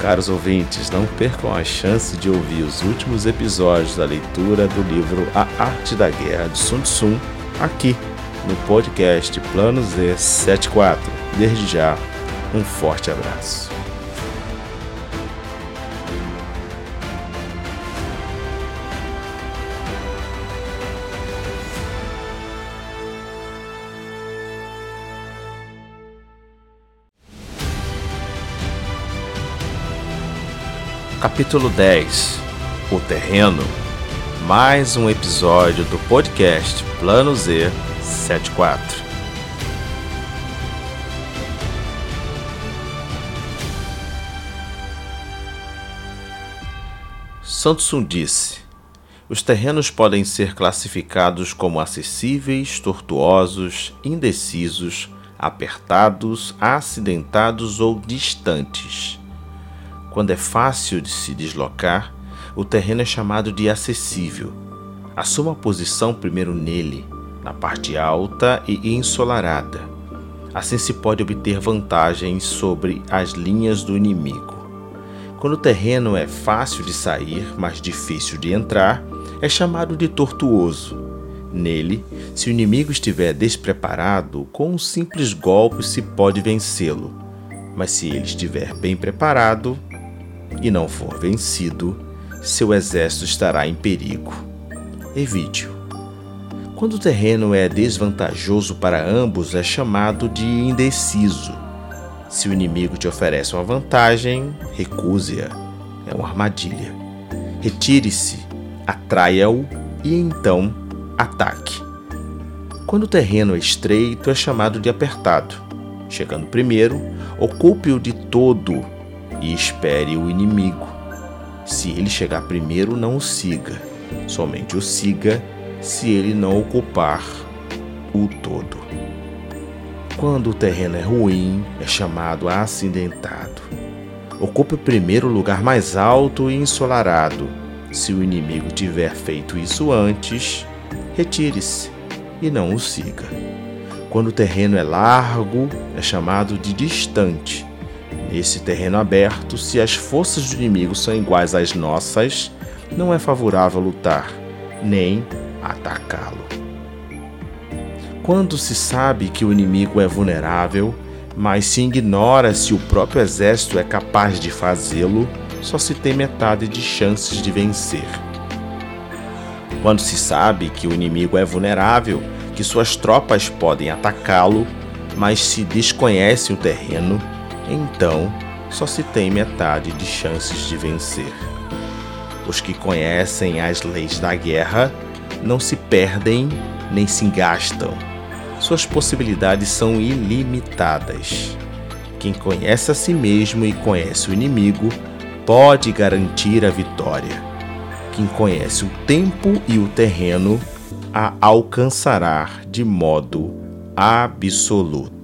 Caros ouvintes, não percam a chance de ouvir os últimos episódios da leitura do livro A Arte da Guerra de Sun Tzu aqui no podcast Plano Z 74. Desde já, um forte abraço. Capítulo 10 O Terreno Mais um episódio do podcast Plano Z 74 Sun disse: Os terrenos podem ser classificados como acessíveis, tortuosos, indecisos, apertados, acidentados ou distantes. Quando é fácil de se deslocar, o terreno é chamado de acessível. Assuma a posição primeiro nele, na parte alta e ensolarada. Assim se pode obter vantagens sobre as linhas do inimigo. Quando o terreno é fácil de sair, mas difícil de entrar, é chamado de tortuoso. Nele, se o inimigo estiver despreparado, com um simples golpe se pode vencê-lo. Mas se ele estiver bem preparado, e não for vencido, seu exército estará em perigo. Evite-o. Quando o terreno é desvantajoso para ambos, é chamado de indeciso. Se o inimigo te oferece uma vantagem, recuse-a. É uma armadilha. Retire-se, atraia-o e então ataque. Quando o terreno é estreito, é chamado de apertado. Chegando primeiro, ocupe-o de todo e espere o inimigo. Se ele chegar primeiro, não o siga. Somente o siga se ele não ocupar o todo. Quando o terreno é ruim, é chamado acidentado. Ocupe o primeiro lugar mais alto e ensolarado. Se o inimigo tiver feito isso antes, retire-se e não o siga. Quando o terreno é largo, é chamado de distante. Nesse terreno aberto, se as forças do inimigo são iguais às nossas, não é favorável lutar, nem atacá-lo. Quando se sabe que o inimigo é vulnerável, mas se ignora se o próprio exército é capaz de fazê-lo, só se tem metade de chances de vencer. Quando se sabe que o inimigo é vulnerável, que suas tropas podem atacá-lo, mas se desconhece o terreno, então só se tem metade de chances de vencer. Os que conhecem as leis da guerra não se perdem nem se gastam. Suas possibilidades são ilimitadas. Quem conhece a si mesmo e conhece o inimigo pode garantir a vitória. Quem conhece o tempo e o terreno a alcançará de modo absoluto.